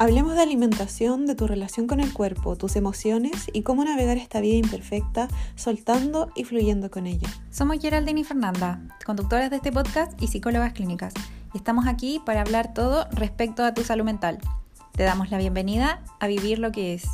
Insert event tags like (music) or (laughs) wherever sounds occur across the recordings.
Hablemos de alimentación, de tu relación con el cuerpo, tus emociones y cómo navegar esta vida imperfecta, soltando y fluyendo con ella. Somos Geraldine y Fernanda, conductoras de este podcast y psicólogas clínicas, y estamos aquí para hablar todo respecto a tu salud mental. Te damos la bienvenida a Vivir lo que es.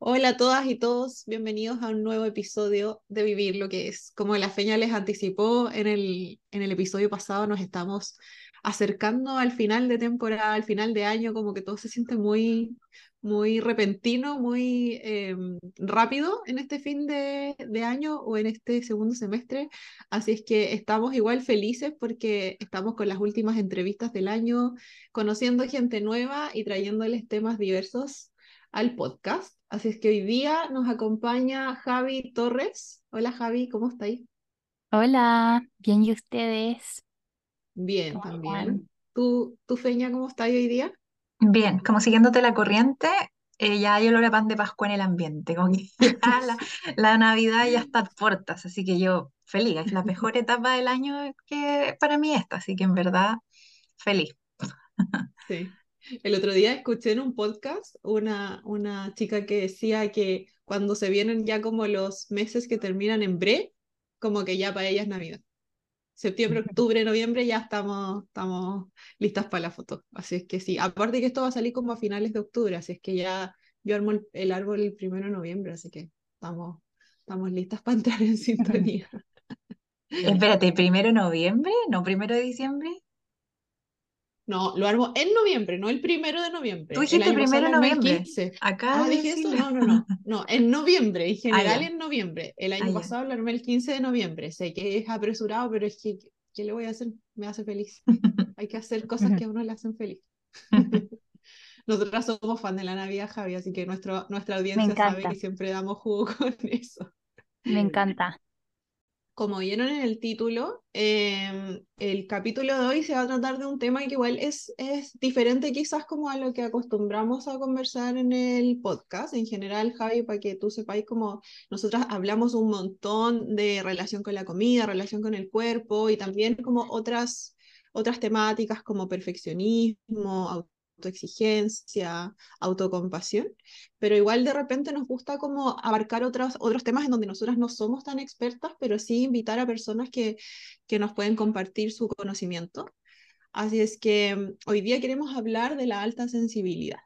Hola a todas y todos, bienvenidos a un nuevo episodio de Vivir lo que es. Como la feña les anticipó en el, en el episodio pasado, nos estamos acercando al final de temporada, al final de año, como que todo se siente muy, muy repentino, muy em, rápido en este fin de, de, año o en este segundo semestre. Así es que estamos igual felices porque estamos con las últimas entrevistas del año, conociendo gente nueva y trayéndoles temas diversos al podcast. Así es que hoy día nos acompaña Javi Torres. Hola Javi, ¿cómo estáis? Hola, bien y ustedes. Bien, también. ¿Tú, tú, Feña, cómo estás hoy día? Bien, como siguiéndote la corriente, eh, ya hay olor a pan de Pascua en el ambiente, como que (laughs) la, la Navidad ya está a puertas, así que yo feliz, es la mejor (laughs) etapa del año que para mí esta, así que en verdad feliz. Sí. El otro día escuché en un podcast una, una chica que decía que cuando se vienen ya como los meses que terminan en bre, como que ya para ella es Navidad septiembre, octubre, noviembre ya estamos, estamos listas para la foto. Así es que sí, aparte que esto va a salir como a finales de octubre, así es que ya yo armo el, árbol el primero de noviembre, así que estamos, estamos listas para entrar en (laughs) sintonía. Espérate, ¿primero de noviembre? ¿No primero de diciembre? No, lo armo en noviembre, no el primero de noviembre. Tú dijiste primero de noviembre. Acá ah, dije eso. No, no, no. No, en noviembre, en (laughs) ah, general en noviembre. El año ah, pasado lo armé el 15 de noviembre. Sé que es apresurado, pero es que, ¿qué le voy a hacer? Me hace feliz. (laughs) Hay que hacer cosas que a uno le hacen feliz. (laughs) Nosotras somos fan de la Navidad, Javi, así que nuestro, nuestra audiencia sabe que siempre damos jugo con eso. Me encanta como vieron en el título, em, el capítulo de hoy se va a tratar de un tema que igual es, es diferente quizás como a lo que acostumbramos a conversar en el podcast. En general, Javi, para que tú sepáis, como nosotras hablamos un montón de relación con la comida, relación con el cuerpo y también como otras, otras temáticas como perfeccionismo, autoexigencia, autocompasión, pero igual de repente nos gusta como abarcar otros, otros temas en donde nosotras no somos tan expertas, pero sí invitar a personas que, que nos pueden compartir su conocimiento. Así es que mm, hoy día queremos hablar de la alta sensibilidad.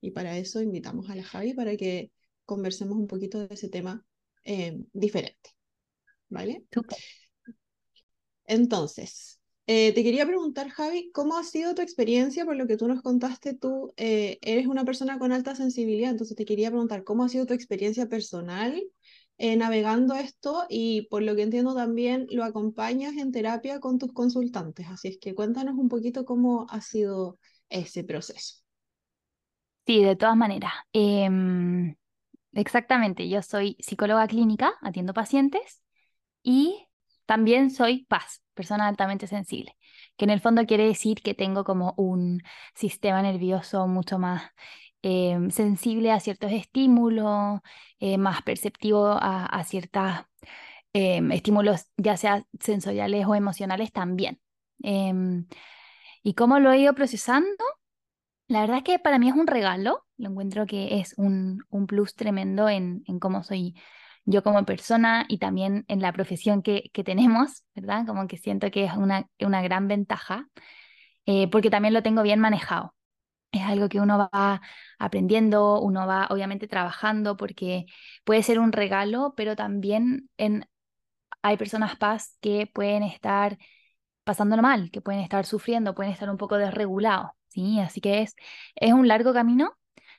Y para eso invitamos a la Javi para que conversemos un poquito de ese tema eh, diferente. ¿Vale? Entonces, eh, te quería preguntar, Javi, ¿cómo ha sido tu experiencia? Por lo que tú nos contaste, tú eh, eres una persona con alta sensibilidad, entonces te quería preguntar, ¿cómo ha sido tu experiencia personal eh, navegando esto? Y por lo que entiendo también lo acompañas en terapia con tus consultantes, así es que cuéntanos un poquito cómo ha sido ese proceso. Sí, de todas maneras. Em, exactamente, yo soy psicóloga clínica, atiendo pacientes y también soy paz, persona altamente sensible, que en el fondo quiere decir que tengo como un sistema nervioso mucho más em, sensible a ciertos estímulos, eh, más perceptivo a, ciertos em, estímulos, ya sea sensoriales o emocionales también. Em, ¿Y cómo lo he ido procesando? La verdad es que para mí es un regalo, lo encuentro que es un, un plus tremendo en, en cómo soy yo como persona y también en la profesión que, que tenemos, ¿verdad? Como que siento que es una, una gran ventaja, eh, porque también lo tengo bien manejado. Es algo que uno va aprendiendo, uno va obviamente trabajando, porque puede ser un regalo, pero también en, hay personas paz que pueden estar pasándolo mal, que pueden estar sufriendo, pueden estar un poco desregulados, ¿sí? Así que es, es un largo camino,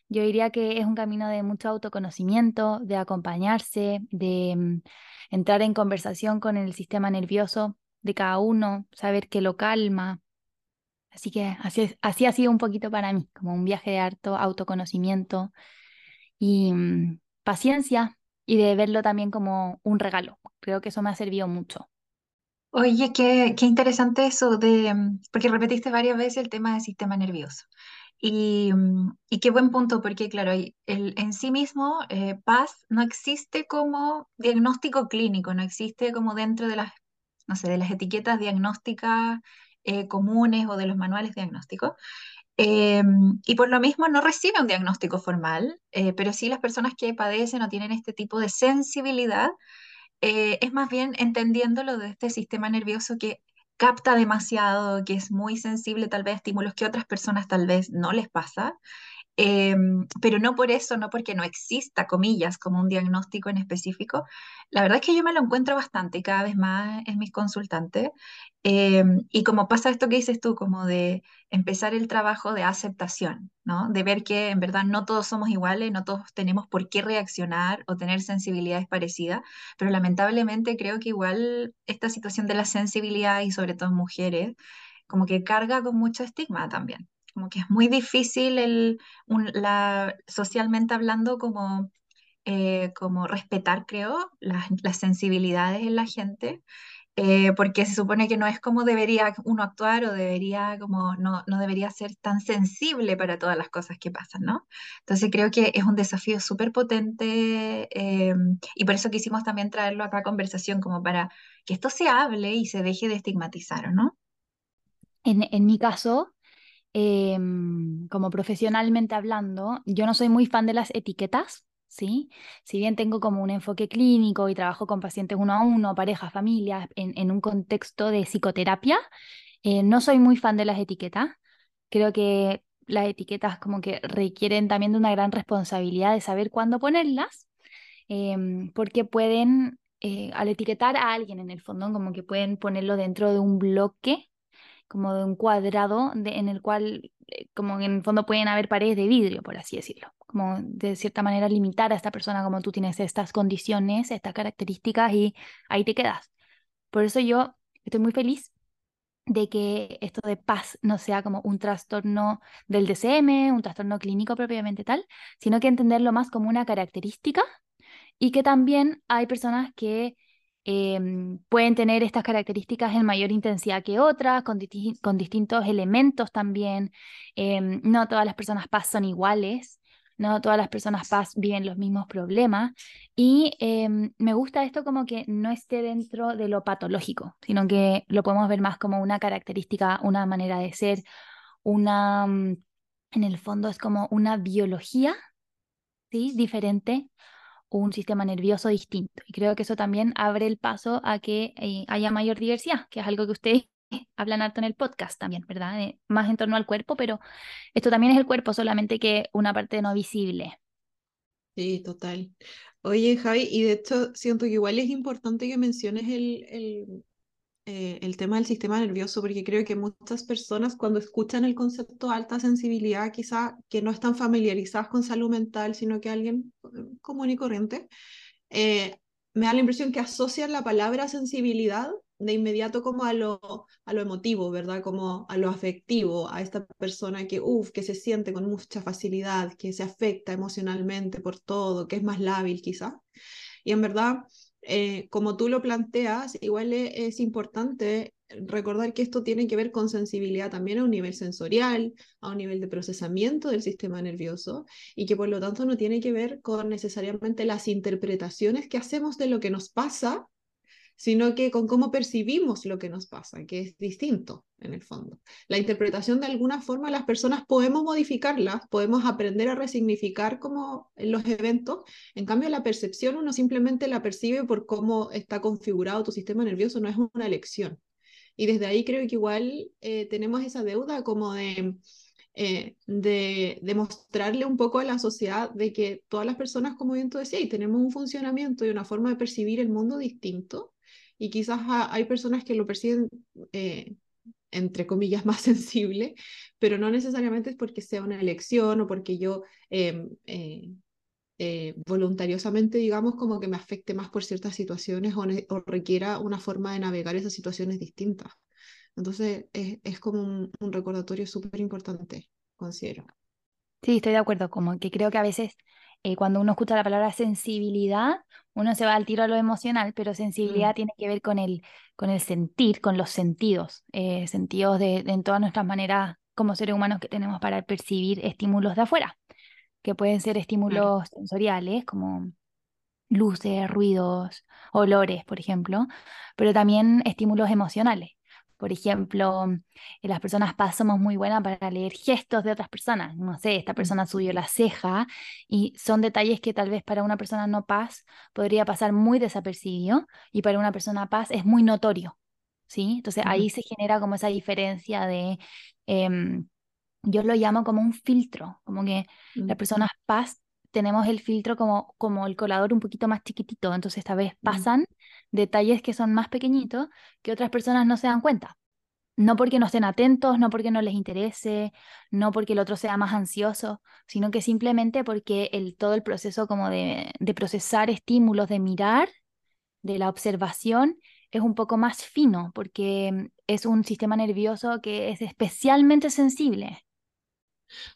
yo diría que es un camino de mucho autoconocimiento, de acompañarse, de mm, entrar en conversación con el sistema nervioso de cada uno, saber qué lo calma. Así que así, así ha sido un poquito para mí, como un viaje de harto autoconocimiento y mm, paciencia y de verlo también como un regalo. Creo que eso me ha servido mucho. Oye, qué, qué interesante eso de, mm, porque repetiste varias veces el tema del sistema nervioso. Y, mm, y, qué buen punto, porque claro, el, en sí mismo eh, paz no existe como diagnóstico clínico, no existe como dentro de las, no sé, de las etiquetas diagnósticas eh, comunes o de los manuales diagnósticos. Eh, y por lo mismo no recibe un diagnóstico formal, eh, pero sí las personas que padecen o tienen este tipo de sensibilidad, es más bien entendiéndolo de este sistema nervioso que capta demasiado, que es muy sensible tal vez a estímulos que otras personas tal vez no les pasa Em, pero no por eso, no porque no exista, comillas, como un diagnóstico en específico. La verdad es que yo me lo encuentro bastante cada vez más en mis consultantes. Em, y como pasa esto que dices tú, como de empezar el trabajo de aceptación, ¿no? De ver que en verdad no todos somos iguales, no todos tenemos por qué reaccionar o tener sensibilidades parecidas, pero lamentablemente creo que igual esta situación de la sensibilidad y sobre todo mujeres, como que carga con mucho estigma también como que es muy difícil el, la, socialmente hablando como, eh, como respetar, creo, las, las, sensibilidades en la gente, eh, porque se supone que no es como debería uno actuar o debería como no, no debería ser tan sensible para todas las cosas que pasan, ¿no? Entonces creo que es un desafío súper potente eh, y por eso quisimos también traerlo acá a conversación, como para que esto se hable y se deje de estigmatizar, ¿no? En, en mi caso, Em, como profesionalmente hablando, yo no soy muy fan de las etiquetas, ¿sí? Si bien tengo como un enfoque clínico y trabajo con pacientes uno a uno, parejas, familias, en, un contexto de psicoterapia, eh, no soy muy fan de las etiquetas. Creo que las etiquetas como que requieren también de una gran responsabilidad de saber cuándo ponerlas, em, porque pueden, eh, al etiquetar a alguien en el fondo, como que pueden ponerlo dentro de un bloque como de un cuadrado en el cual, eh, como en el fondo pueden haber paredes de vidrio, por así decirlo, como de cierta manera limitar a esta persona como tú tienes estas condiciones, estas características y ahí te quedas. Por eso yo estoy muy feliz de que esto de paz no sea como un trastorno del DCM, un trastorno clínico propiamente tal, sino que entenderlo más como una característica y que también hay personas que Em, pueden tener estas características en mayor intensidad que otras, con, distintos elementos también. Em, no todas las personas paz son iguales, no todas las personas paz viven los mismos problemas. Y em, me gusta esto como que no esté dentro de lo patológico, sino que lo podemos ver más como una característica, una manera de ser, una, mm, en el fondo es como una biología, ¿sí? Diferente un sistema nervioso distinto. Y creo que eso también abre el paso a que eh, haya mayor diversidad, que es algo que ustedes (laughs) hablan harto en el podcast también, ¿verdad? Eh, más en torno al cuerpo, pero esto también es el cuerpo, solamente que una parte no visible. Sí, total. Oye, Javi, y de hecho siento que igual es importante que menciones el, el, eh, el tema del sistema nervioso, porque creo que muchas personas cuando escuchan el concepto alta sensibilidad, quizá que no están familiarizadas con salud mental, sino que alguien común y corriente, eh, me da la impresión que asocian la palabra sensibilidad de inmediato como a lo, a lo emotivo, ¿verdad? Como a lo afectivo, a esta persona que, uf, que se siente con mucha facilidad, que se afecta emocionalmente por todo, que es más lábil quizá. Y en verdad, eh, como tú lo planteas, igual es, importante recordar que esto tiene que ver con sensibilidad también a un nivel sensorial, a un nivel de procesamiento del sistema nervioso, y que por lo tanto no tiene que ver con necesariamente las interpretaciones que hacemos de lo que nos pasa, sino que con cómo percibimos lo que nos pasa, que es distinto en el fondo. La interpretación de alguna forma las personas podemos modificarlas, podemos aprender a resignificar como los eventos, en cambio la percepción uno simplemente la percibe por cómo está configurado tu sistema nervioso, no es una elección. Y desde ahí creo que igual eh, tenemos esa deuda como de... Eh, de un poco a la sociedad de que todas las personas, como bien tú decías, tenemos un funcionamiento y una forma de percibir el mundo distinto y quizás hay personas que lo perciben, eh, entre comillas, (laughs) más sensible, pero no necesariamente es porque sea una elección o porque yo em, eh, eh, voluntariosamente, digamos, como que me afecte más por ciertas situaciones o, requiera una forma de navegar esas situaciones distintas. Entonces, es, es como un, un recordatorio súper importante, considero. Sí, estoy de acuerdo, como que creo que a veces eh, cuando uno escucha la palabra sensibilidad, uno se va al tiro a lo emocional, pero sensibilidad mm. tiene que ver con el, con el sentir, con los sentidos, eh, sentidos de, en todas nuestras maneras como seres humanos que tenemos para percibir estímulos de afuera, que pueden ser estímulos sensoriales como luces, ruidos, olores, por ejemplo, pero también estímulos emocionales, Por ejemplo, eh, las personas paz somos muy buenas para leer gestos de otras personas. No sé, esta persona subió la ceja y son detalles que tal vez para una persona no paz podría pasar muy desapercibido y para una persona paz es muy notorio. ¿Sí? Entonces ahí se genera como esa diferencia de, em, yo lo llamo como un filtro, como que las personas paz tenemos el filtro como, como el colador un poquito más chiquitito, entonces esta vez pasan detalles que son más pequeñitos que otras personas no se dan cuenta. No porque no estén atentos, no porque no les interese, no porque el otro sea más ansioso, sino que simplemente porque el, todo el proceso como de, de procesar estímulos, de mirar, de la observación, es un poco más fino, porque es un sistema nervioso que es especialmente sensible.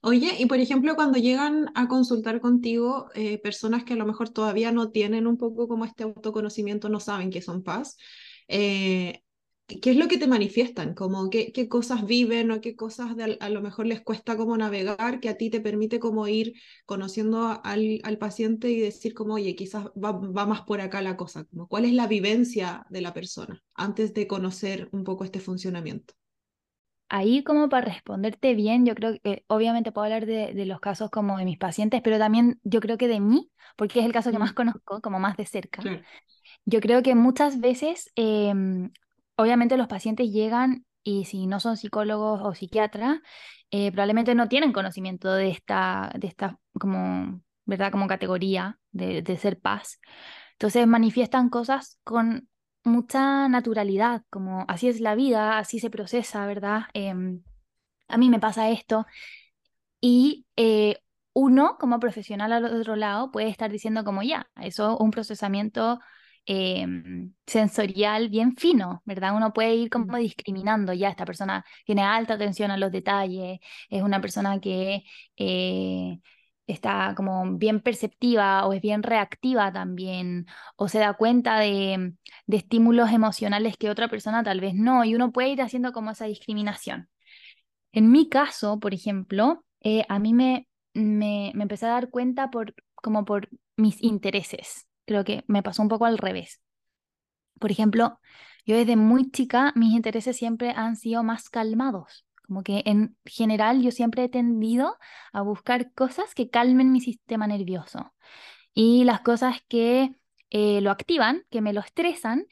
Oye, y por ejemplo, cuando llegan a consultar contigo eh, personas que a lo mejor todavía no tienen un poco como este autoconocimiento, no saben que son paz, eh, ¿qué es lo que te manifiestan? Como qué, qué cosas viven o qué cosas a lo mejor les cuesta como navegar que a ti te permite como ir conociendo al, al paciente y decir como, oye, quizás va, va, más por acá la cosa, como cuál es la vivencia de la persona antes de conocer un poco este funcionamiento. Ahí como para responderte bien, yo creo que obviamente puedo hablar de, los casos como de mis pacientes, pero también yo creo que de mí, porque es el caso que más conozco, como más de cerca. Yo creo que muchas veces, em, obviamente los pacientes llegan y si no son psicólogos o psiquiatras, eh, probablemente no tienen conocimiento de esta, de esta como, ¿verdad? Como categoría de, de ser paz. Entonces manifiestan cosas con mucha naturalidad, como así es la vida, así se procesa, ¿verdad? Em, a mí me pasa esto. Y eh, uno, como profesional al otro lado, puede estar diciendo como ya, eso es un procesamiento em, sensorial bien fino, ¿verdad? Uno puede ir como discriminando, ya esta persona tiene alta atención a los detalles, es una persona que... Eh, está como bien perceptiva o es bien reactiva también, o se da cuenta de, estímulos emocionales que otra persona tal vez no, y uno puede ir haciendo como esa discriminación. En mi caso, por ejemplo, eh, a mí me, me, me, empecé a dar cuenta por, como por mis intereses. Creo que me pasó un poco al revés. Por ejemplo, yo desde muy chica mis intereses siempre han sido más calmados. Como que en general yo siempre he tendido a buscar cosas que calmen mi sistema nervioso. Y las cosas que eh, lo activan, que me lo estresan,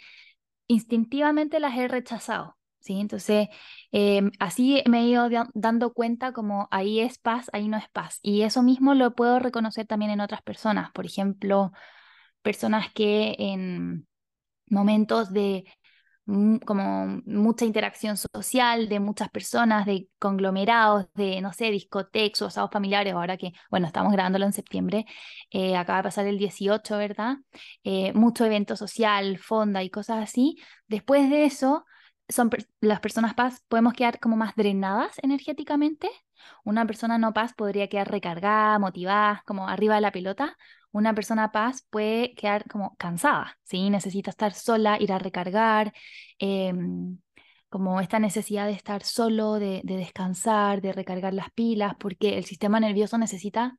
instintivamente las he rechazado. ¿sí? Entonces, em, así me he ido dando cuenta como ahí es paz, ahí no es paz. Y eso mismo lo puedo reconocer también en otras personas. Por ejemplo, personas que en momentos de como mucha interacción social de muchas personas, de conglomerados, de, no sé, discotecas o asados familiares, ahora que, bueno, estamos grabándolo en septiembre, eh, acaba de pasar el 18, ¿verdad? Eh, mucho evento social, fonda y cosas así. Después de eso, son las personas paz podemos quedar como más drenadas energéticamente. Una persona no paz podría quedar recargada, motivada, como arriba de la pelota una persona paz puede quedar como cansada, ¿sí? Necesita estar sola, ir a recargar, em, como esta necesidad de estar solo, de, descansar, de recargar las pilas, porque el sistema nervioso necesita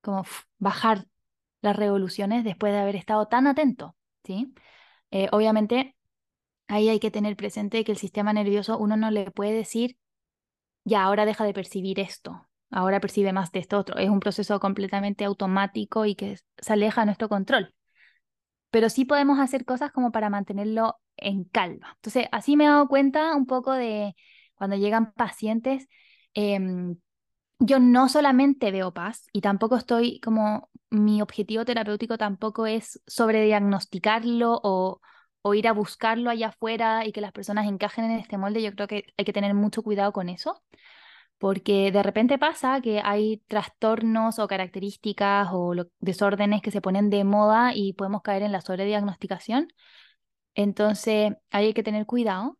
como bajar las revoluciones después de haber estado tan atento, ¿sí? Eh, obviamente, ahí hay que tener presente que el sistema nervioso uno no le puede decir, ya, ahora deja de percibir esto, ahora percibe más de esto otro. Es un proceso completamente automático y que se aleja de nuestro control. Pero sí podemos hacer cosas como para mantenerlo en calma. Entonces, así me he dado cuenta un poco de cuando llegan pacientes, em, yo no solamente veo paz y tampoco estoy como mi objetivo terapéutico tampoco es sobrediagnosticarlo o, o ir a buscarlo allá afuera y que las personas encajen en este molde. Yo creo que hay que tener mucho cuidado con eso, porque de repente pasa que hay trastornos o características o desórdenes que se ponen de moda y podemos caer en la sobrediagnosticación. Entonces, hay que tener cuidado.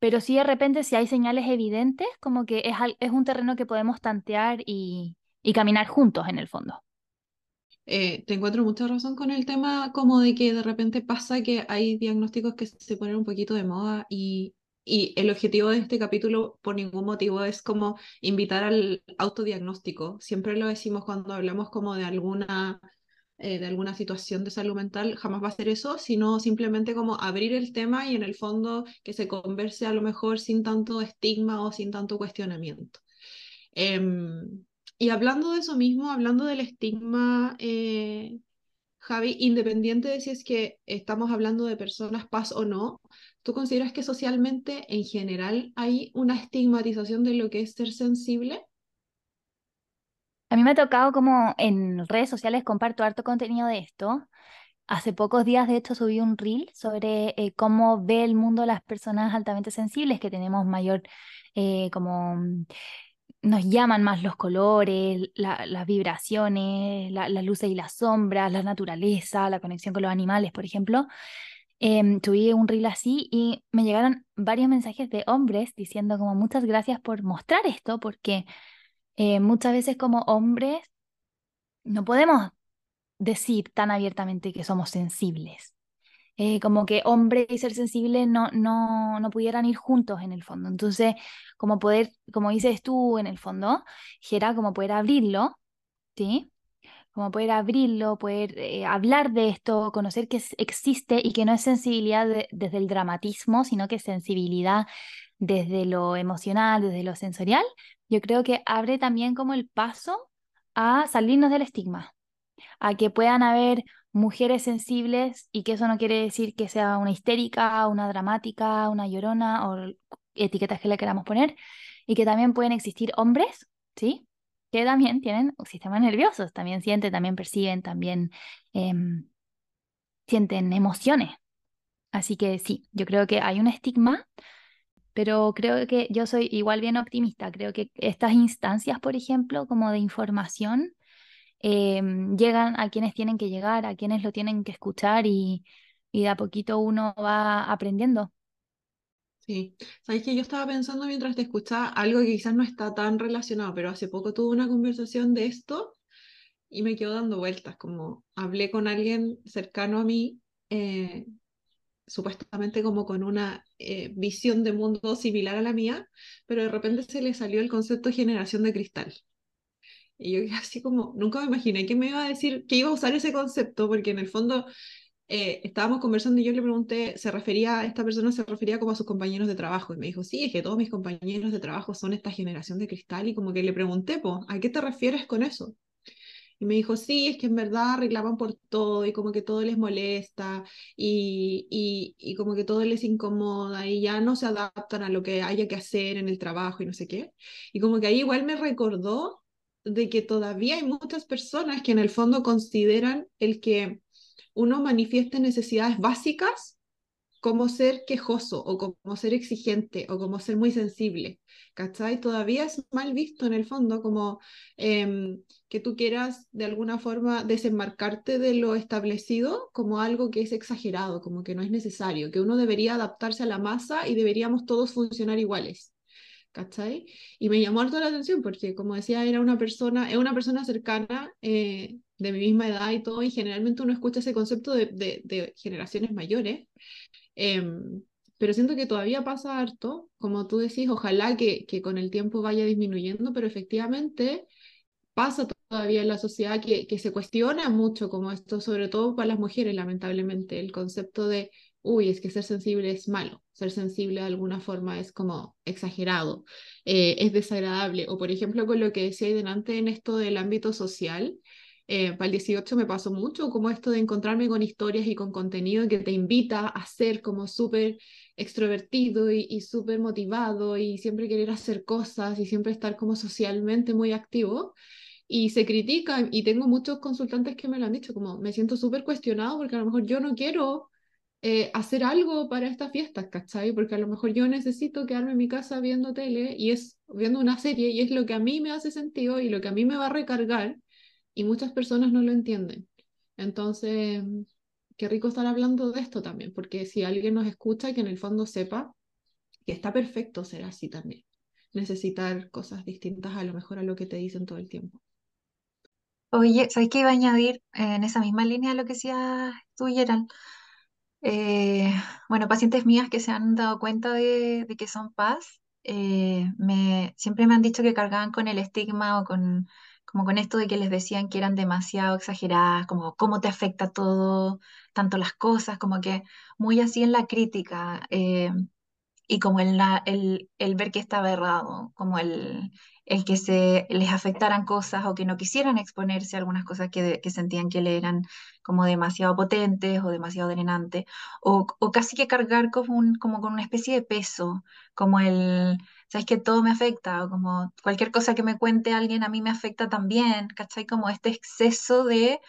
Pero sí, de repente, si hay señales evidentes, como que es, es un terreno que podemos tantear y, y caminar juntos en el fondo. Eh, te encuentro mucha razón con el tema como de que de repente pasa que hay diagnósticos que se ponen un poquito de moda y y el objetivo de este capítulo, por ningún motivo, es como invitar al autodiagnóstico. Siempre lo decimos cuando hablamos como de alguna eh, de alguna situación de salud mental, jamás va a ser eso, sino simplemente como abrir el tema y en el fondo que se converse a lo mejor sin tanto estigma o sin tanto cuestionamiento. Em, y hablando de eso mismo, hablando del estigma, eh, Javi, independiente de si es que estamos hablando de personas paz o no, ¿tú consideras que socialmente en general hay una estigmatización de lo que es ser sensible? A mí me ha tocado como en redes sociales comparto harto contenido de esto. Hace pocos días, de hecho, subí un reel sobre eh, cómo ve el mundo las personas altamente sensibles, que tenemos mayor, eh, como mm, nos llaman más los colores, las vibraciones, las luces y las sombras, la naturaleza, la conexión con los animales, por ejemplo. Eh, un reel así y me llegaron varios mensajes de hombres diciendo como muchas gracias por mostrar esto, porque eh, muchas veces como hombres no podemos decir tan abiertamente que somos sensibles. Eh, como que hombre y ser sensible no, no, no pudieran ir juntos en el fondo. Entonces, como poder, como dices tú en el fondo, era como poder abrirlo, ¿sí? Como poder abrirlo, poder eh, hablar de esto, conocer que existe y que no es sensibilidad desde el dramatismo, sino que es sensibilidad desde lo emocional, desde lo sensorial, yo creo que abre también como el paso a salirnos del estigma, a que puedan haber mujeres sensibles y que eso no quiere decir que sea una histérica, una dramática, una llorona o etiquetas que le queramos poner, y que también pueden existir hombres, ¿sí? Que también tienen sistemas nerviosos, también sienten, también perciben, también em, sienten emociones. Así que sí, yo creo que hay un estigma pero creo que yo soy igual bien optimista. Creo que estas instancias, por ejemplo, como de información, em, llegan a quienes tienen que llegar, a quienes lo tienen que escuchar y, y de a poquito uno va aprendiendo. Sí, sabes que yo estaba pensando mientras te escuchaba algo que quizás no está tan relacionado, pero hace poco tuve una conversación de esto y me quedo dando vueltas, como hablé con alguien cercano a mí eh, supuestamente como con una eh, visión de mundo similar a la mía, pero de repente se le salió el concepto generación de cristal. Y yo (laughs) así como, nunca me imaginé que me iba a decir que iba a usar ese concepto, porque en el fondo eh, estábamos conversando y yo le pregunté, se refería, esta persona se refería como a sus compañeros de trabajo, y me dijo, sí, es que todos mis compañeros de trabajo son esta generación de cristal, y como que le pregunté, pues, ¿a qué te refieres con eso? Y me dijo, sí, es que en verdad reclaman por todo y como que todo les molesta y, y, y, como que todo les incomoda y ya no se adaptan a lo que haya que hacer en el trabajo y no sé qué. Y como que ahí igual me recordó de que todavía hay muchas personas que en el fondo consideran el que uno manifieste necesidades básicas como ser quejoso o como ser exigente o como ser muy sensible, ¿cachai? Todavía es mal visto en el fondo como em, que tú quieras de alguna forma desenmarcarte de lo establecido como algo que es exagerado, como que no es necesario, que uno debería adaptarse a la masa y deberíamos todos funcionar iguales. ¿Cachai? Y me llamó harto la atención porque, como decía, era una persona, es una persona cercana eh, de mi misma edad y todo, y generalmente uno escucha ese concepto de, de, de generaciones mayores, Em, pero siento que todavía pasa harto, como tú decís, ojalá que, que con el tiempo vaya disminuyendo, pero efectivamente pasa todavía en la sociedad que, que se cuestiona mucho como esto, sobre todo para las mujeres, lamentablemente, el concepto de, uy, es que ser sensible es malo, ser sensible de alguna forma es como exagerado, eh, es desagradable, o por ejemplo con lo que decía ahí delante en esto del ámbito social, eh, para el 18 me pasó mucho como esto de encontrarme con historias y con contenido que te invita a ser como súper extrovertido y, y súper motivado y siempre querer hacer cosas y siempre estar como socialmente muy activo. Y se critica y tengo muchos consultantes que me lo han dicho, como me siento súper cuestionado porque a lo mejor yo no quiero eh, hacer algo para estas fiestas, ¿cachai? Porque a lo mejor yo necesito quedarme en mi casa viendo tele y es viendo una serie y es lo que a mí me hace sentido y lo que a mí me va a recargar y muchas personas no lo entienden. Entonces, qué rico estar hablando de esto también, porque si alguien nos escucha, que en el fondo sepa que está perfecto ser así también. Necesitar cosas distintas a lo mejor a lo que te dicen todo el tiempo. Oye, ¿sabes qué iba a añadir en esa misma línea lo que decías tú, Gerald? Eh, bueno, pacientes mías que se han dado cuenta de, de que son paz, eh, me, siempre me han dicho que cargaban con el estigma o con como con esto de que les decían que eran demasiado exageradas, como cómo te afecta todo, tanto las cosas, como que muy así en la crítica. Eh, y como el, el, el, ver que estaba errado, como el, el que se les afectaran cosas o que no quisieran exponerse a algunas cosas que, que sentían que le eran como demasiado potentes o demasiado drenantes, o, o, casi que cargar como, un, como con una especie de peso, como el, sabes que todo me afecta, o como cualquier cosa que me cuente alguien a mí me afecta también, ¿cachai? Como este exceso de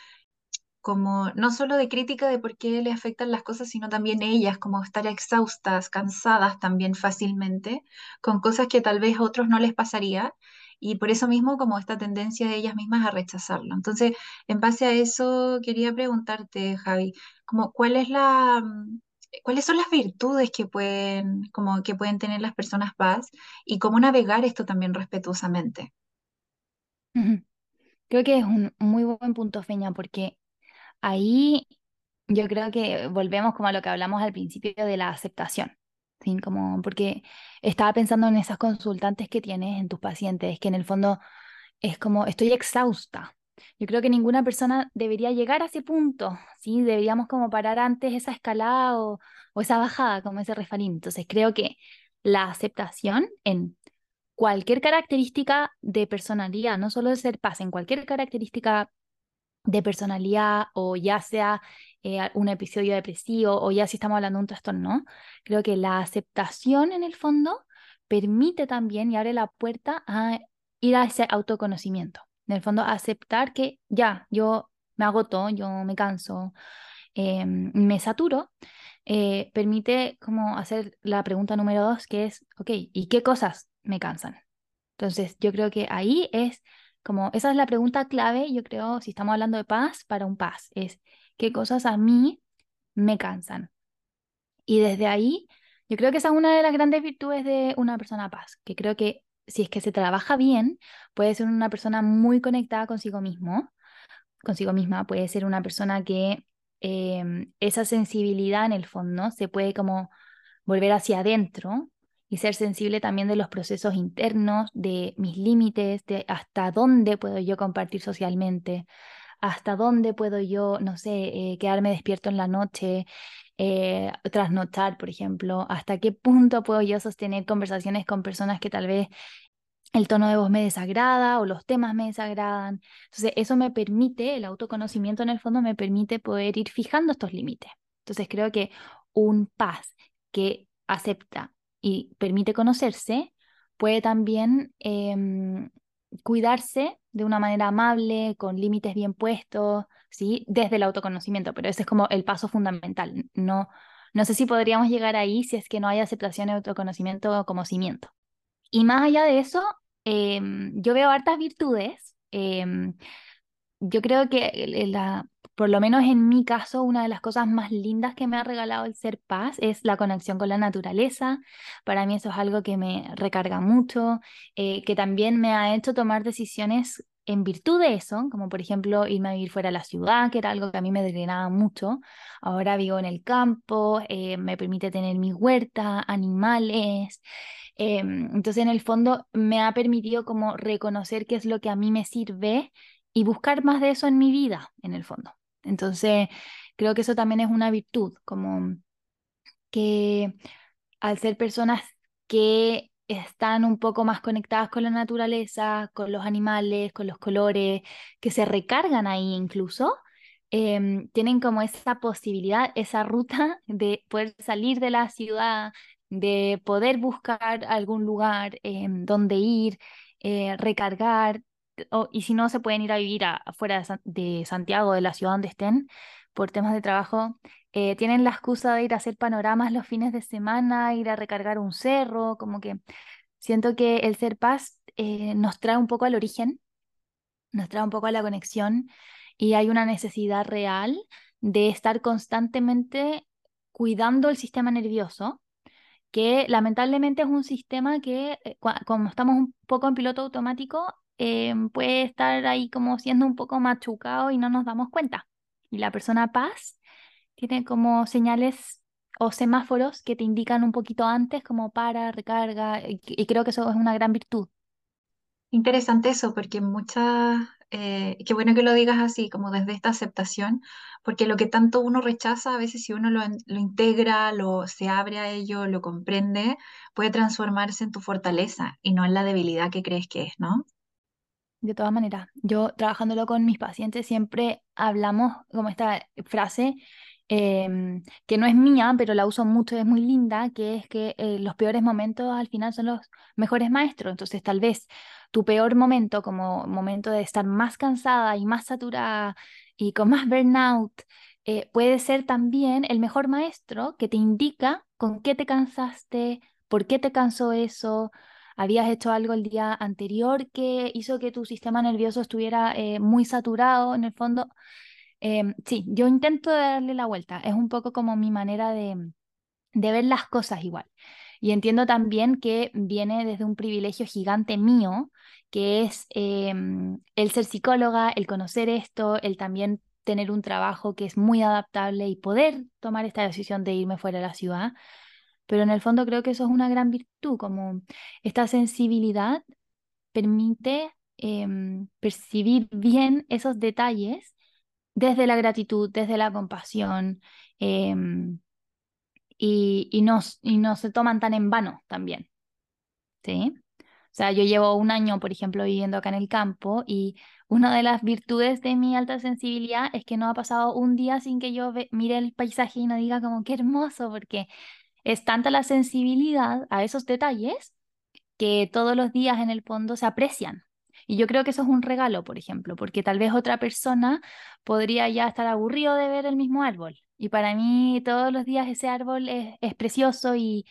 como no solo de crítica de por qué le afectan las cosas, sino también ellas, como estar exhaustas, cansadas también fácilmente, con cosas que tal vez a otros no les pasaría, y por eso mismo como esta tendencia de ellas mismas a rechazarlo. Entonces, en base a eso, quería preguntarte, Javi, como, ¿cuál la... Mm, ¿Cuáles son las virtudes que pueden, como que pueden tener las personas paz y cómo navegar esto también respetuosamente? Creo que es un muy buen punto, Feña, porque Ahí yo creo que volvemos como a lo que hablamos al principio de la aceptación, ¿sí? Como porque estaba pensando en esas consultantes que tienes, en tus pacientes, que en el fondo es como estoy exhausta. Yo creo que ninguna persona debería llegar a ese punto, ¿sí? Deberíamos como parar antes esa escalada o, esa bajada, como ese refalín. Entonces creo que la aceptación en cualquier característica de personalidad, no solo de ser paz, en cualquier característica de personalidad o ya sea eh, un episodio depresivo o ya si estamos hablando de un trastorno, creo que la aceptación en el fondo permite también y abre la puerta a ir a ese autoconocimiento. En el fondo, aceptar que ya, yo me agoto, yo me canso, em, me saturo, eh, permite como hacer la pregunta número dos, que es, ok, ¿y qué cosas me cansan? Entonces, yo creo que ahí es como esa es la pregunta clave, yo creo, si estamos hablando de paz, para un paz, es qué cosas a mí me cansan. Y desde ahí, yo creo que esa es una de las grandes virtudes de una persona paz, que creo que si es que se trabaja bien, puede ser una persona muy conectada consigo mismo, consigo misma, puede ser una persona que em, esa sensibilidad en el fondo se puede como volver hacia adentro y ser sensible también de los procesos internos, de mis límites, de hasta dónde puedo yo compartir socialmente, hasta dónde puedo yo, no sé, eh, quedarme despierto en la noche, eh, trasnochar, por ejemplo, hasta qué punto puedo yo sostener conversaciones con personas que tal vez el tono de voz me desagrada o los temas me desagradan. Entonces, eso me permite, el autoconocimiento en el fondo me permite poder ir fijando estos límites. Entonces, creo que un paz que acepta y permite conocerse, puede también em, cuidarse de una manera amable, con límites bien puestos, ¿sí? Desde el autoconocimiento, pero ese es como el paso fundamental. No, no sé si podríamos llegar ahí si es que no hay aceptación y autoconocimiento como cimiento. Y más allá de eso, em, yo veo hartas virtudes. Em, yo creo que la, por lo menos en mi caso, una de las cosas más lindas que me ha regalado el ser paz es la conexión con la naturaleza. Para mí eso es algo que me recarga mucho, eh, que también me ha hecho tomar decisiones en virtud de eso, como por ejemplo irme a vivir fuera de la ciudad, que era algo que a mí me drenaba mucho. Ahora vivo en el campo, eh, me permite tener mi huerta, animales. Em, entonces, en el fondo, me ha permitido como reconocer qué es lo que a mí me sirve y buscar más de eso en mi vida, en el fondo. Entonces, creo que eso también es una virtud, como que al ser personas que están un poco más conectadas con la naturaleza, con los animales, con los colores, que se recargan ahí incluso, em, tienen como esa posibilidad, esa ruta (laughs) de poder salir de la ciudad, de poder buscar algún lugar em, donde ir, eh, recargar, y si no, se pueden ir a vivir afuera de, Santiago, de la ciudad donde estén, por temas de trabajo. Eh, tienen la excusa de ir a hacer panoramas los fines de semana, ir a recargar un cerro, como que siento que el ser paz eh, nos trae un poco al origen, nos trae un poco a la conexión y hay una necesidad real de estar constantemente cuidando el sistema nervioso, que lamentablemente es un sistema que, eh, como estamos un poco en piloto automático, Em, puede estar ahí como siendo un poco machucado y no nos damos cuenta. Y la persona paz tiene como señales o semáforos que te indican un poquito antes como para, recarga, y, creo que eso es una gran virtud. Interesante eso, porque muchas, eh, qué bueno que lo digas así, como desde esta aceptación, porque lo que tanto uno rechaza, a veces si uno lo, lo integra, lo, se abre a ello, lo comprende, puede transformarse en tu fortaleza y no en la debilidad que crees que es, ¿no? De todas maneras, yo trabajándolo con mis pacientes siempre hablamos como esta frase em, que no es mía, pero la uso mucho, es muy linda, que es que eh, los peores momentos al final son los mejores maestros. Entonces, tal vez tu peor momento, como momento de estar más cansada y más saturada y con más burnout, eh, puede ser también el mejor maestro que te indica con qué te cansaste, por qué te cansó eso habías hecho algo el día anterior que hizo que tu sistema nervioso estuviera eh, muy saturado en el fondo. Em, sí, yo intento darle la vuelta. Es un poco como mi manera de, de ver las cosas igual. Y entiendo también que viene desde un privilegio gigante mío, que es em, el ser psicóloga, el conocer esto, el también tener un trabajo que es muy adaptable y poder tomar esta decisión de irme fuera de la ciudad. Pero en el fondo creo que eso es una gran virtud, como esta sensibilidad permite em, percibir bien esos detalles desde la gratitud, desde la compasión, em, y, y, no, y no se toman tan en vano también, ¿sí? O sea, yo llevo un año, por ejemplo, viviendo acá en el campo y una de las virtudes de mi alta sensibilidad es que no ha pasado un día sin que yo mire el paisaje y no diga como qué hermoso, porque es tanta la sensibilidad a esos detalles que todos los días en el fondo se aprecian. Y yo creo que eso es un regalo, por ejemplo, porque tal vez otra persona podría ya estar aburrido de ver el mismo árbol. Y para mí todos los días ese árbol es, precioso y,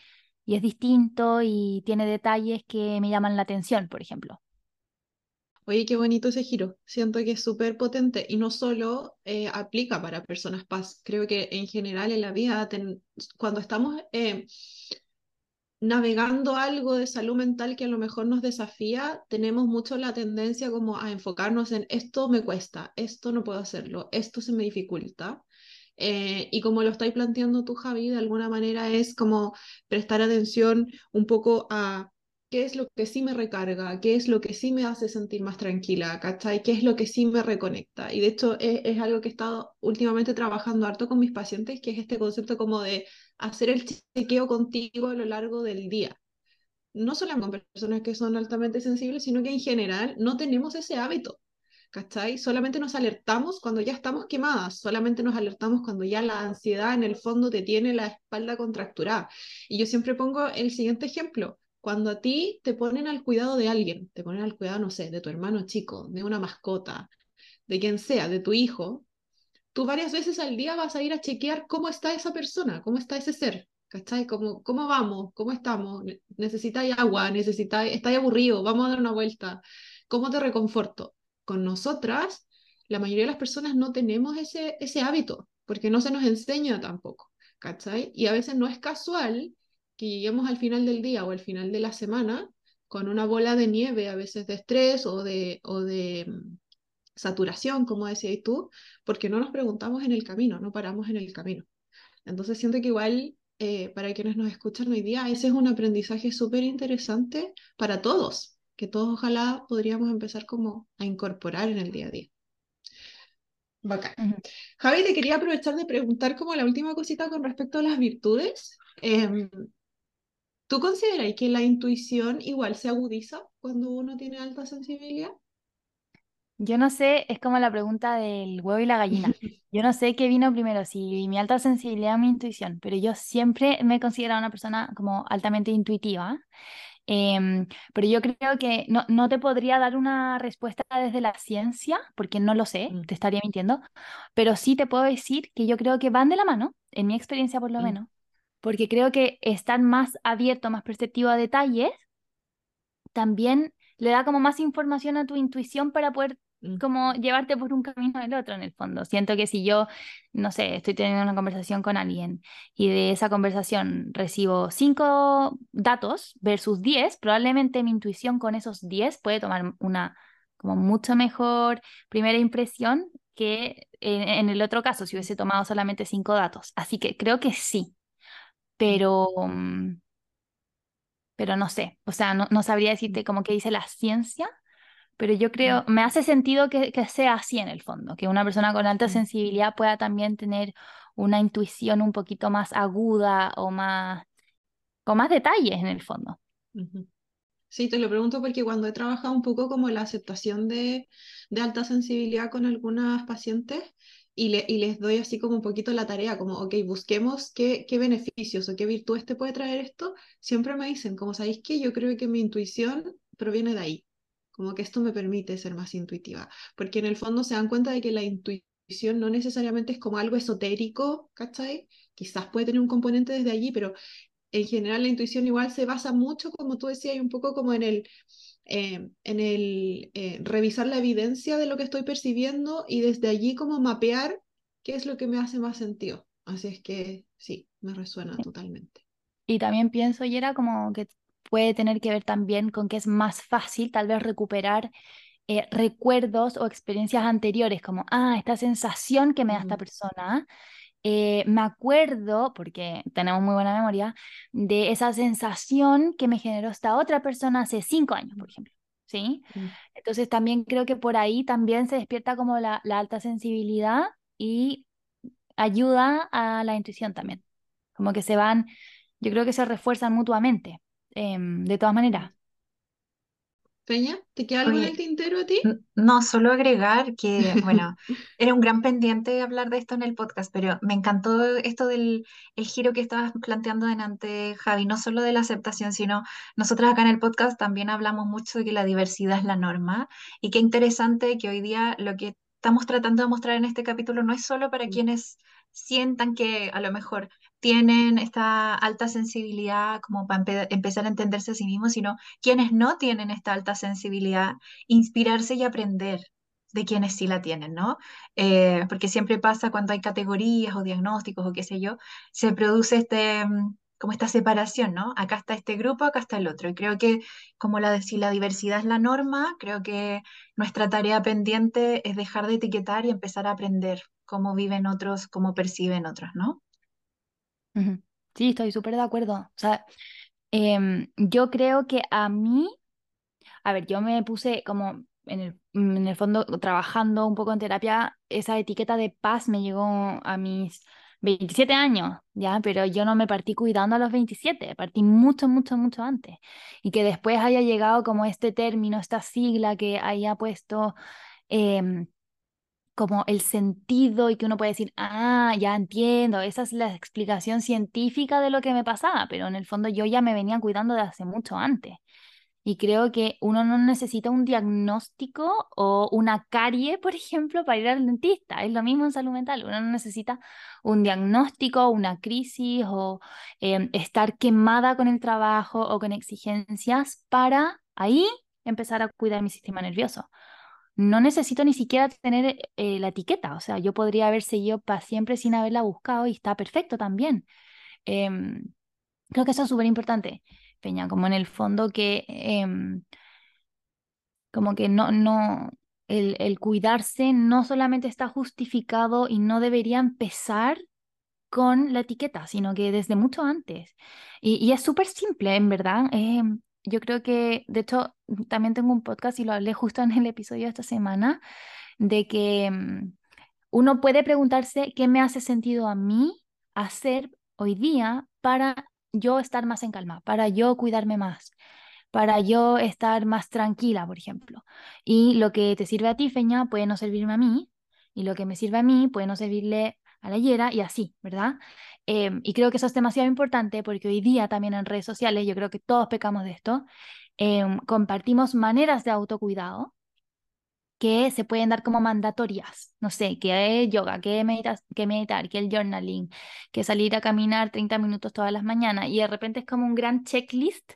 y es distinto y tiene detalles que me llaman la atención, por ejemplo. Oye, qué bonito ese giro. Siento que es súper potente y no solo eh, aplica para personas paz. Creo que en general en la vida, cuando estamos eh, navegando algo de salud mental que a lo mejor nos desafía, tenemos mucho la tendencia como a enfocarnos en esto me cuesta, esto no puedo hacerlo, esto se me dificulta. Eh, y como lo estáis planteando tú, Javi, de alguna manera es como prestar atención un poco a qué es lo que sí me recarga, qué es lo que sí me hace sentir más tranquila, ¿cachai? ¿Qué es lo que sí me reconecta? Y de hecho es, algo que he estado últimamente trabajando harto con mis pacientes, que es este concepto como de hacer el chequeo contigo a lo largo del día. No solo con personas que son altamente sensibles, sino que en general no tenemos ese hábito. ¿Cachai? Solamente nos alertamos cuando ya estamos quemadas, solamente nos alertamos cuando ya la ansiedad en el fondo te tiene la espalda contracturada. Y yo siempre pongo el siguiente ejemplo. Cuando a ti te ponen al cuidado de alguien, te ponen al cuidado, no sé, de tu hermano chico, de una mascota, de quien sea, de tu hijo, tú varias veces al día vas a ir a chequear cómo está esa persona, cómo está ese ser, ¿cachai? ¿Cómo, cómo vamos? ¿Cómo estamos? Ne- ¿Necesitáis agua? ¿Necesitáis, estáis aburrido? Vamos a dar una vuelta. ¿Cómo te reconforto? Con nosotras, la mayoría de las personas no tenemos ese, ese hábito, porque no se nos enseña tampoco, ¿cachai? Y a veces no es casual que lleguemos al final del día o al final de la semana con una bola de nieve, a veces de estrés o de, o de mm, saturación, como decías tú, porque no nos preguntamos en el camino, no paramos en el camino. Entonces siento que igual eh, para quienes nos escuchan hoy día, ese es un aprendizaje súper interesante para todos, que todos ojalá podríamos empezar como a incorporar en el día a día. Bacán. Ujú. Javi, te quería aprovechar de preguntar como la última cosita con respecto a las virtudes. Em, ¿tú consideras que la intuición igual se agudiza cuando uno tiene alta sensibilidad? Yo no sé, es como la pregunta del huevo y la gallina. (laughs) Yo no sé qué vino primero, si mi alta sensibilidad o mi intuición, pero yo siempre me he considerado una persona como altamente intuitiva. Em, pero yo creo que no, no te podría dar una respuesta desde la ciencia, porque no lo sé, Mm, te estaría mintiendo, pero sí te puedo decir que yo creo que van de la mano, en mi experiencia por lo mm, menos, porque creo que estar más abierto, más perceptivo a detalles también le da como más información a tu intuición para poder mm, como llevarte por un camino del otro en el fondo. Siento que si yo, no sé, estoy teniendo una conversación con alguien y de esa conversación recibo cinco datos versus diez, probablemente mi intuición con esos diez puede tomar una como mucho mejor primera impresión que en, en el otro caso si hubiese tomado solamente cinco datos. Así que creo que sí. Pero... mm, pero no sé, o sea, no, no sabría decirte como que dice la ciencia, pero yo creo, me hace sentido que, que sea así en el fondo, que una persona con alta sensibilidad pueda también tener una intuición un poquito más aguda o más, con más detalles en el fondo. Sí, te lo pregunto porque cuando he trabajado un poco como la aceptación de, de alta sensibilidad con algunas pacientes y, le- y les doy así como un poquito la tarea, como, ok, busquemos qué, beneficios o qué virtudes te puede traer esto, siempre me dicen, como sabéis que yo creo que mi intuición proviene de ahí, como que esto me permite ser más intuitiva, porque en el fondo se dan cuenta de que la intuición no necesariamente es como algo esotérico, ¿cachai? Quizás puede tener un componente desde allí, pero en general la intuición igual se basa mucho, como tú decías, un poco como en el, eh, en el eh, revisar la evidencia de lo que estoy percibiendo y desde allí como mapear qué es lo que me hace más sentido. Así es que sí, me resuena totalmente. Y también pienso, y era como que puede tener que ver también con que es más fácil tal vez recuperar eh, recuerdos o experiencias anteriores, como, ah, esta sensación que me da esta persona. Eh, me acuerdo, porque tenemos muy buena memoria, de esa sensación que me generó esta otra persona hace cinco años, por ejemplo. ¿Sí? Mm. Entonces también creo que por ahí también se despierta como la, la alta sensibilidad y ayuda a la intuición también. Como que se van, yo creo que se refuerzan mutuamente, em, de todas maneras. Peña, ¿te queda algo en el tintero a ti? No, solo agregar que, (laughs) bueno, era un gran pendiente hablar de esto en el podcast, pero me encantó esto del el giro que estabas planteando delante, Javi, no solo de la aceptación, sino nosotras acá en el podcast también hablamos mucho de que la diversidad es la norma y qué interesante que hoy día lo que estamos tratando de mostrar en este capítulo no es solo para quienes sientan que a lo mejor tienen esta alta sensibilidad como para empe- empezar a entenderse a sí mismos, sino quienes no tienen esta alta sensibilidad inspirarse y aprender de quienes sí la tienen, ¿no? Eh, porque siempre pasa cuando hay categorías o diagnósticos o qué sé yo, se produce este, mm, como esta separación, ¿no? Acá está este grupo, acá está el otro. Y creo que como la, si la diversidad es la norma, creo que nuestra tarea pendiente es dejar de etiquetar y empezar a aprender cómo viven otros, cómo perciben otros, ¿no? Sí, estoy súper de acuerdo. O sea, em, yo creo que a mí, a ver, yo me puse como en el, en el fondo trabajando un poco en terapia, esa etiqueta de paz me llegó a mis 27 años, ¿ya? Pero yo no me partí cuidando a los 27, partí mucho, mucho, mucho antes. Y que después haya llegado como este término, esta sigla que haya puesto... em, como el sentido y que uno puede decir, ah, ya entiendo, esa es la explicación científica de lo que me pasaba, pero en el fondo yo ya me venía cuidando de hace mucho antes. Y creo que uno no necesita un diagnóstico o una carie, por ejemplo, para ir al dentista. Es lo mismo en salud mental. Uno no necesita un diagnóstico, una crisis o eh, estar quemada con el trabajo o con exigencias para ahí empezar a cuidar mi sistema nervioso no necesito ni siquiera tener eh, la etiqueta, o sea, yo podría haber seguido para siempre sin haberla buscado y está perfecto también. Em, creo que eso es súper importante, Peña, como en el fondo que, em, como que no, no, el, el cuidarse no solamente está justificado y no debería empezar con la etiqueta, sino que desde mucho antes. Y, y es súper simple, en verdad. Yo creo que, de hecho, también tengo un podcast y lo hablé justo en el episodio de esta semana, de que mm, uno puede preguntarse qué me hace sentido a mí hacer hoy día para yo estar más en calma, para yo cuidarme más, para yo estar más tranquila, por ejemplo. Y lo que te sirve a ti, Feña, puede no servirme a mí, y lo que me sirve a mí puede no servirle a la Yera, y así, ¿verdad? Em, y creo que eso es demasiado importante porque hoy día también en redes sociales, yo creo que todos pecamos de esto, em, compartimos maneras de autocuidado que se pueden dar como mandatorias. No sé, que yoga, que meditar, que el journaling, que salir a caminar 30 minutos todas las mañanas. Y de repente es como un gran checklist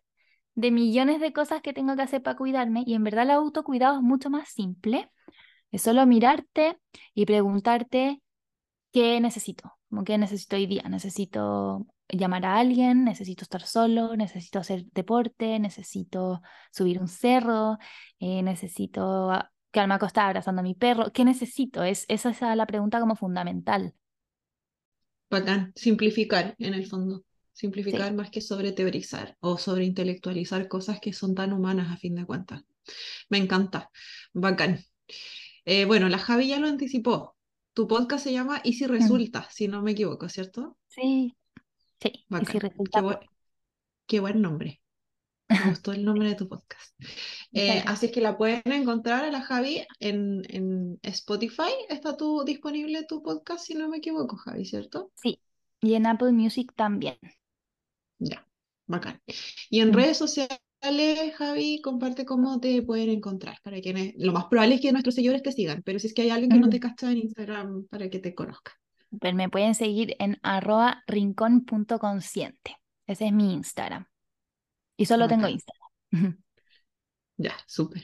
de millones de cosas que tengo que hacer para cuidarme. Y en verdad el autocuidado es mucho más simple. Es solo mirarte y preguntarte qué necesito, como qué necesito hoy día. Necesito llamar a alguien, necesito estar solo, necesito hacer deporte, necesito subir un cerro, eh, necesito quedarme acostada abrazando a mi perro. ¿Qué necesito? Es, esa es la pregunta como fundamental. Bacán, simplificar en el fondo. Sí, Simplificar más que sobre teorizar o sobre intelectualizar cosas que son tan humanas a fin de cuentas. Me encanta. Bacán. Eh, bueno, la Javi ya lo anticipó. Tu podcast se llama Y si resulta, si no me equivoco, ¿cierto? Sí, sí, y si. Qué, resulta, qué buen nombre. Me gustó el nombre de tu podcast. (laughs) Eh, así es que la pueden encontrar a la Javi en, en Spotify. ¿Está tu, disponible tu podcast, si no me equivoco, Javi, ¿cierto? Sí, y en Apple Music también. Ya, bacán. Y en Mm. redes sociales, Javi, comparte cómo te pueden encontrar para quienes, lo más probable es que nuestros seguidores te sigan, pero si es que hay alguien que no te cacha en Instagram para que te conozca. Pero me pueden seguir en arroba rincón.consciente. Ese es mi Instagram. Y solo tengo. Instagram. (laughs) Ya, súper.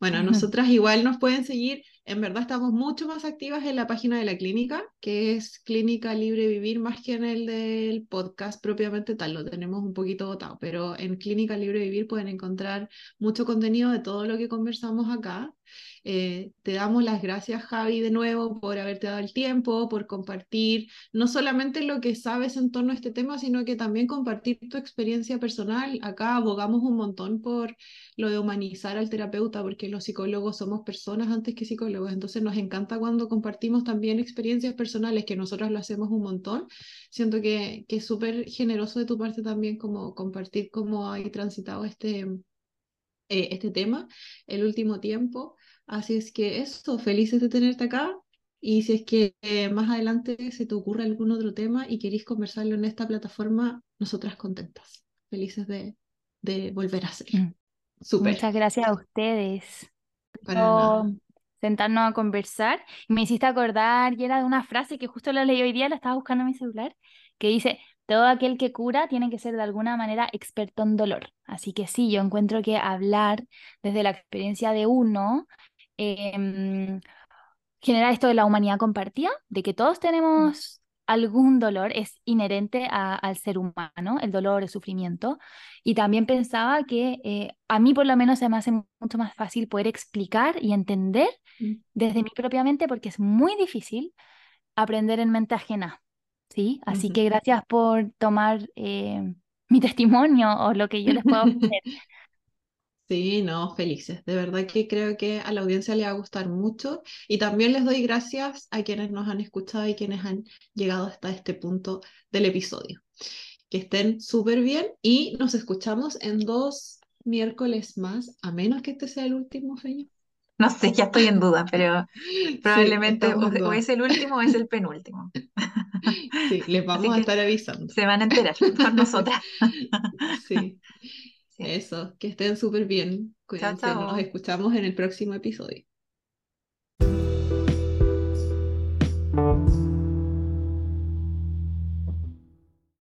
Bueno, nosotras igual nos pueden seguir. En verdad estamos mucho más activas en la página de la clínica, que es Clínica Libre Vivir, más que en el del podcast propiamente tal. Lo tenemos un poquito botado, pero en Clínica Libre Vivir pueden encontrar mucho contenido de todo lo que conversamos acá. Eh, te damos las gracias, Javi, de nuevo por haberte dado el tiempo, por compartir no solamente lo que sabes en torno a este tema, sino que también compartir tu experiencia personal. Acá abogamos un montón por lo de humanizar al terapeuta, porque los psicólogos somos personas antes que psicólogos, entonces nos encanta cuando compartimos también experiencias personales, que nosotros lo hacemos un montón. Siento que, que es súper generoso de tu parte también como compartir cómo hay transitado este, eh, este tema el último tiempo. Así es que eso, felices de tenerte acá. Y si es que eh, más adelante se te ocurre algún otro tema y queréis conversarlo en esta plataforma, nosotras contentas, felices de, de volver a hacerlo. Mm. Muchas gracias a ustedes para por sentarnos a conversar. Me hiciste acordar, y era de una frase que justo la leí hoy día, la estaba buscando en mi celular, que dice, todo aquel que cura tiene que ser de alguna manera experto en dolor. Así que sí, yo encuentro que hablar desde la experiencia de uno em, genera esto de la humanidad compartida, de que todos tenemos algún dolor, es inherente a- al ser humano, el dolor, el sufrimiento. Y también pensaba que eh, a mí por lo menos se me hace mucho más fácil poder explicar y entender Mm. desde mi propia mente, porque es muy difícil aprender en mente ajena, ¿sí? Así que gracias por tomar eh, mi testimonio o lo que yo les puedo (laughs) ofrecer. Sí, no, felices. De verdad que creo que a la audiencia le va a gustar mucho y también les doy gracias a quienes nos han escuchado y quienes han llegado hasta este punto del episodio. Que estén súper bien y nos escuchamos en dos miércoles más, a menos que este sea el último, Feña. (laughs) No sé, ya estoy en duda, pero probablemente o, es el último o es el penúltimo. Sí, les (laughs) vamos a estar avisando. se van a enterar con nosotras. (laughs) Sí, Sí. eso, que estén súper bien. Chao, Cuídense, nos escuchamos en el próximo episodio.